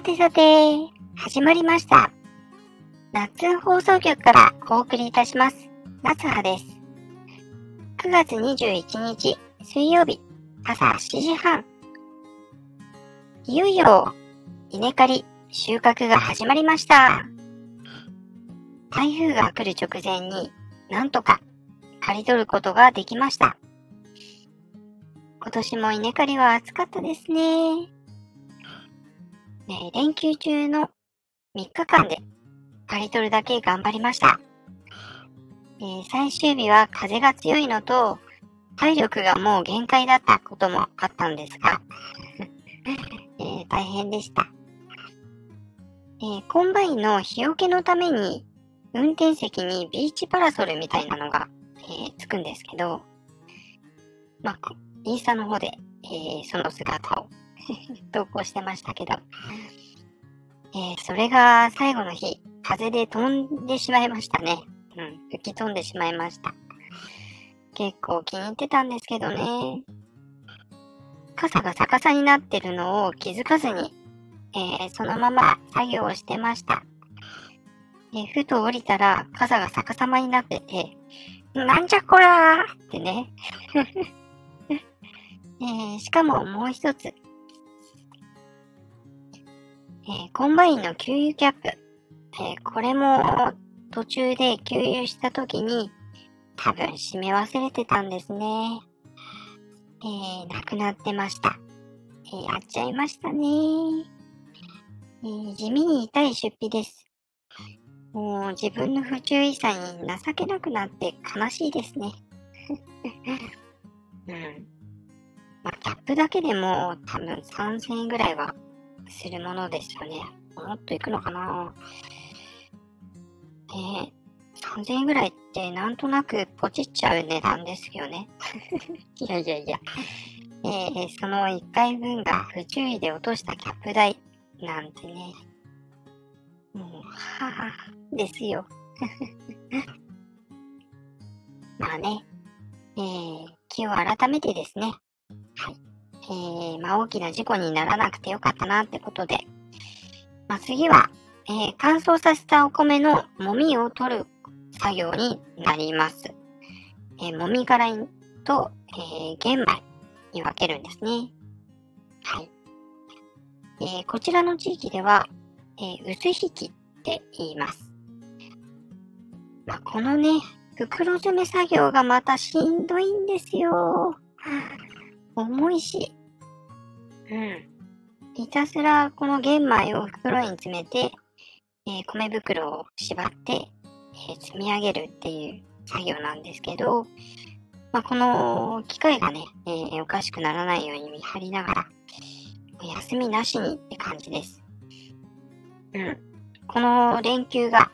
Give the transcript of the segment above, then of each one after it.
さてさて、始まりました。夏放送局からお送りいたします。夏葉です。9月21日水曜日朝7時半。いよいよ稲刈り収穫が始まりました。台風が来る直前になんとか刈り取ることができました。今年も稲刈りは暑かったですね。ね連休中の3日間で刈り取るだけ頑張りました。えー最終日は風が強いのと、体力がもう限界だったこともあったんですが、えー大変でした。えーコンバインの日よけのために、運転席にビーチパラソルみたいなのが、えつくんですけど、まあ、インスタの方で、えその姿を 投稿してましたけど、えーそれが最後の日、風で飛んでしまいましたね。うん、吹き飛んでしまいました。結構気に入ってたんですけどね。傘が逆さになってるのを気づかずに、えーそのまま作業をしてました。えふと降りたら傘が逆さまになってて、なんじゃこらーってね。えーしかももう一つ、えーコンバインの給油キャップ。えーこれも途中で給油した時に多分閉め忘れてたんですね。えーなくなってました。えーやっちゃいましたね。えー地味に痛い出費です。もう自分の不注意さに情けなくなって悲しいですね。うん。まあ、キャップだけでも多分3000円ぐらいはするものですよね。もっといくのかなえー、3000円ぐらいってなんとなくポチっちゃう値段ですよね。いやいやいや。えー、その1回分が不注意で落としたキャップ代なんてね。もう、はぁ、ですよ。まあね、えー、気を改めてですね。はい。えー、まあ大きな事故にならなくてよかったなってことで。まあ次は、えー乾燥させたお米のもみを取る作業になります。えーもみ殻と、えー玄米に分けるんですね。はい。えーこちらの地域では、えー薄引きって言います。まあ、このね、袋詰め作業がまたしんどいんですよ。重いし。うん。ひたすらこの玄米を袋に詰めて、えー米袋を縛って、えー積み上げるっていう作業なんですけど、まあ、この機械がね、えーおかしくならないように見張りながら、休みなしにって感じです。うん。この連休が、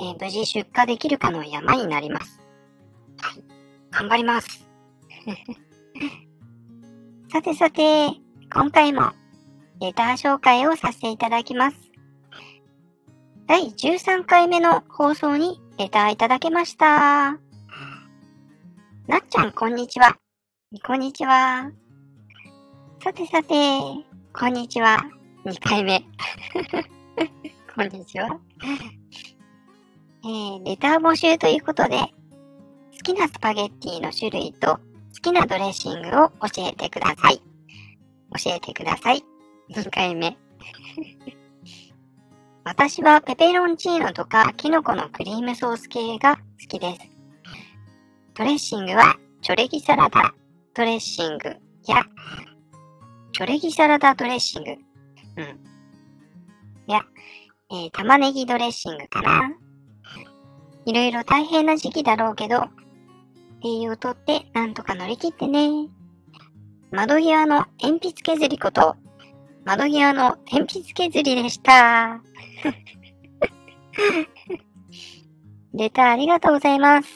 えー無事出荷できるかの山になります。はい。頑張ります。さてさて、今回もレター紹介をさせていただきます。第13回目の放送にレターいただけました。なっちゃん、こんにちは。こんにちは。さてさて、こんにちは。2回目。こんにちは。えー、レター募集ということで、好きなスパゲッティの種類と好きなドレッシングを教えてください。教えてください。2回目。私はペペロンチーノとかキノコのクリームソース系が好きです。ドレッシングはチョレギサラダドレッシングやチョレギサラダドレッシング。うん。いや、えー玉ねぎドレッシングかな。いろいろ大変な時期だろうけど、栄養とってなんとか乗り切ってね。窓際の鉛筆削りこと、窓際の鉛筆削りでした。レターありがとうございます。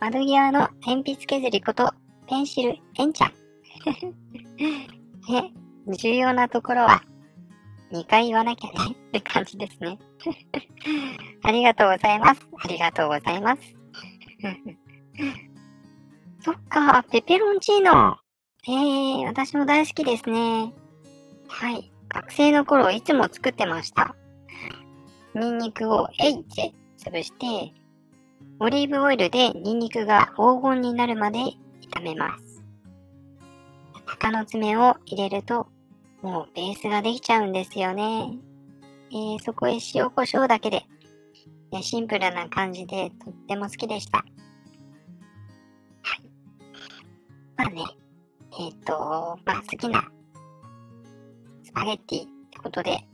窓際の鉛筆削りこと、ペンシル、エンちゃん。ね、重要なところは、2回言わなきゃねって感じですね。ありがとうございます。ありがとうございます。そっか、ペペロンチーノ。えー、私も大好きですね。はい。学生の頃いつも作ってました。ニンニクをえいって潰して、オリーブオイルでニンニクが黄金になるまで炒めます。鷹の爪を入れると、もうベースができちゃうんですよね。えー、そこへ塩コショウだけで、シンプルな感じでとっても好きでした。と、まあ好きなスパゲッティってことで、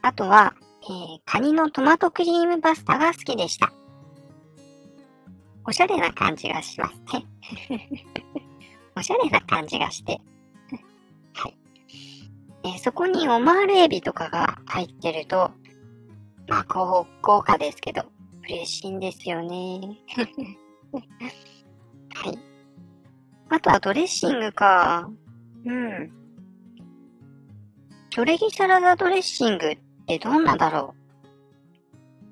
あとは、えー、カニのトマトクリームパスタが好きでした。おしゃれな感じがしますね。おしゃれな感じがして。はい。えー、そこにオマールエビとかが入ってると、まあ、高豪華ですけど、嬉しいんですよね。あとはドレッシングか。うん。チョレギサラダドレッシングってどんなだろ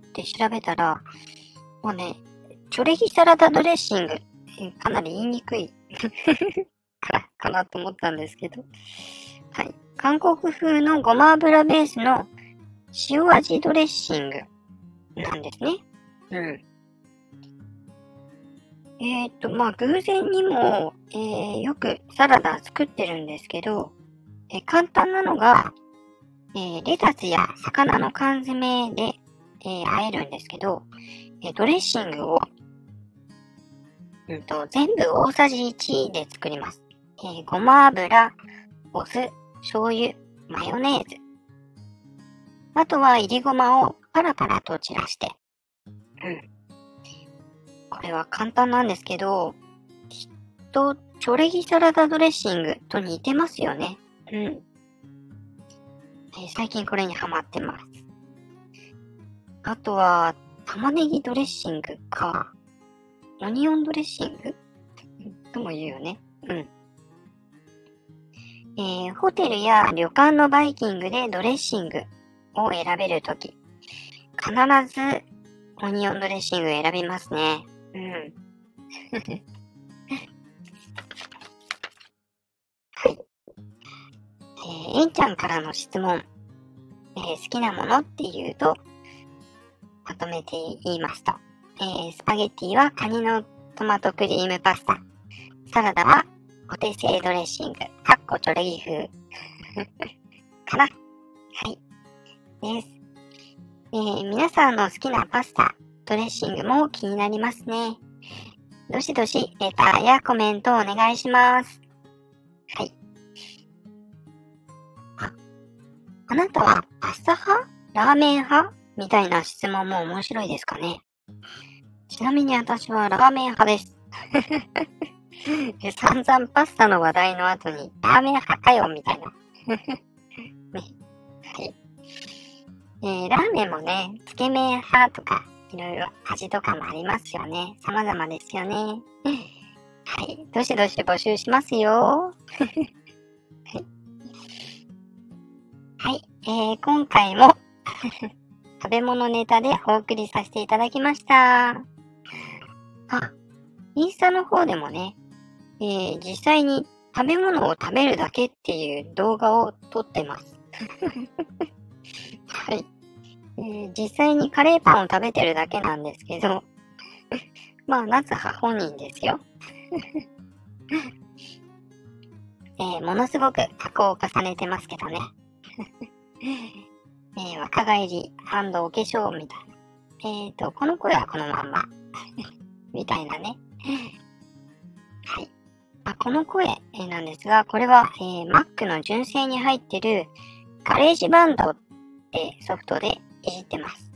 うって調べたら、もうね、チョレギサラダドレッシング、かなり言いにくいか かなと思ったんですけど。はい。韓国風のごま油ベースの塩味ドレッシングなんですね。うん。えっ、ー、と、まあ、偶然にも、えー、よくサラダ作ってるんですけど、え簡単なのが、えレタスや魚の缶詰で、え和えるんですけど、えドレッシングを、うんと、全部大さじ1で作ります。えごま油、お酢、醤油、マヨネーズ。あとは、いりごまをパラパラと散らして。うん。これは簡単なんですけど、きっと、チョレギサラダドレッシングと似てますよね。うん。え、最近これにハマってます。あとは、玉ねぎドレッシングか。オニオンドレッシング？とも言うよね。うん。えー、ホテルや旅館のバイキングでドレッシングを選べるとき、必ずオニオンドレッシング選びますね。うん。えー、えんちゃんからの質問、えー、好きなものっていうと、まとめて言いますと、えー、スパゲッティはカニのトマトクリームパスタ、サラダはお手製ドレッシング、かっこチョレギ風 かな。はい。です。えー、皆さんの好きなパスタ、ドレッシングも気になりますね。どしどしレターやコメントをお願いします。はい。あなたはパスタ派？ラーメン派？みたいな質問も面白いですかねちなみに私はラーメン派です。散々パスタの話題の後にラーメン派かよみたいな。ね。はい。えー、ラーメンもね、つけ麺派とか、いろいろ味とかもありますよね。様々ですよね。はい。どしどし募集しますよ。はい、えー、今回も 食べ物ネタでお送りさせていただきました。あ、インスタの方でもね、えー、実際に食べ物を食べるだけっていう動画を撮ってます。はい、えー、実際にカレーパンを食べてるだけなんですけど、まあ、なぜは本人ですよ。えー、ものすごく加工を重ねてますけどね。えー、若返りハンドお化粧みたいな。えっ、ー、と、この声はこのまんま。みたいなね。はい。あ、この声えなんですが、これは、えー、Mac の純正に入ってる GarageBand ってソフトでいじってます。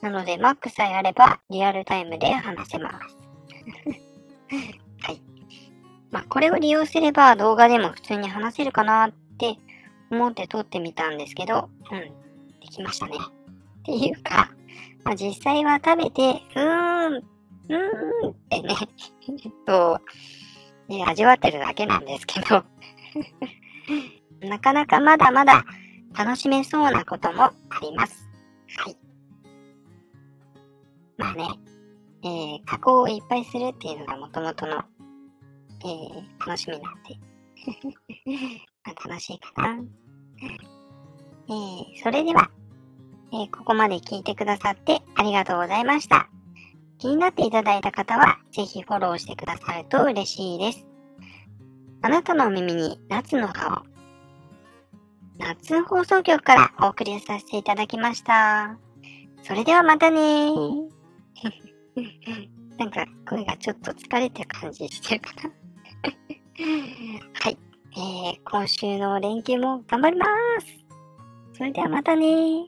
なので、Mac さえあればリアルタイムで話せます。はい。まあ、これを利用すれば動画でも普通に話せるかなって思って撮ってみたんですけど、うん、できましたね。っていうか、まあ、実際は食べて、うーん、うーんってね、え っと、ね、味わってるだけなんですけど なかなかまだまだ楽しめそうなこともあります。はい。まあね、えー、加工をいっぱいするっていうのがもともとの、えー、楽しみなんで。楽しいかな。えー、それでは、えー、ここまで聞いてくださってありがとうございました。気になっていただいた方は、ぜひフォローしてくださると嬉しいです。あなたのお耳に夏の葉を、夏放送局からお送りさせていただきました。それではまたねー。なんか声がちょっと疲れてる感じしてるかな はい。えー、今週の連休も頑張ります。それではまたね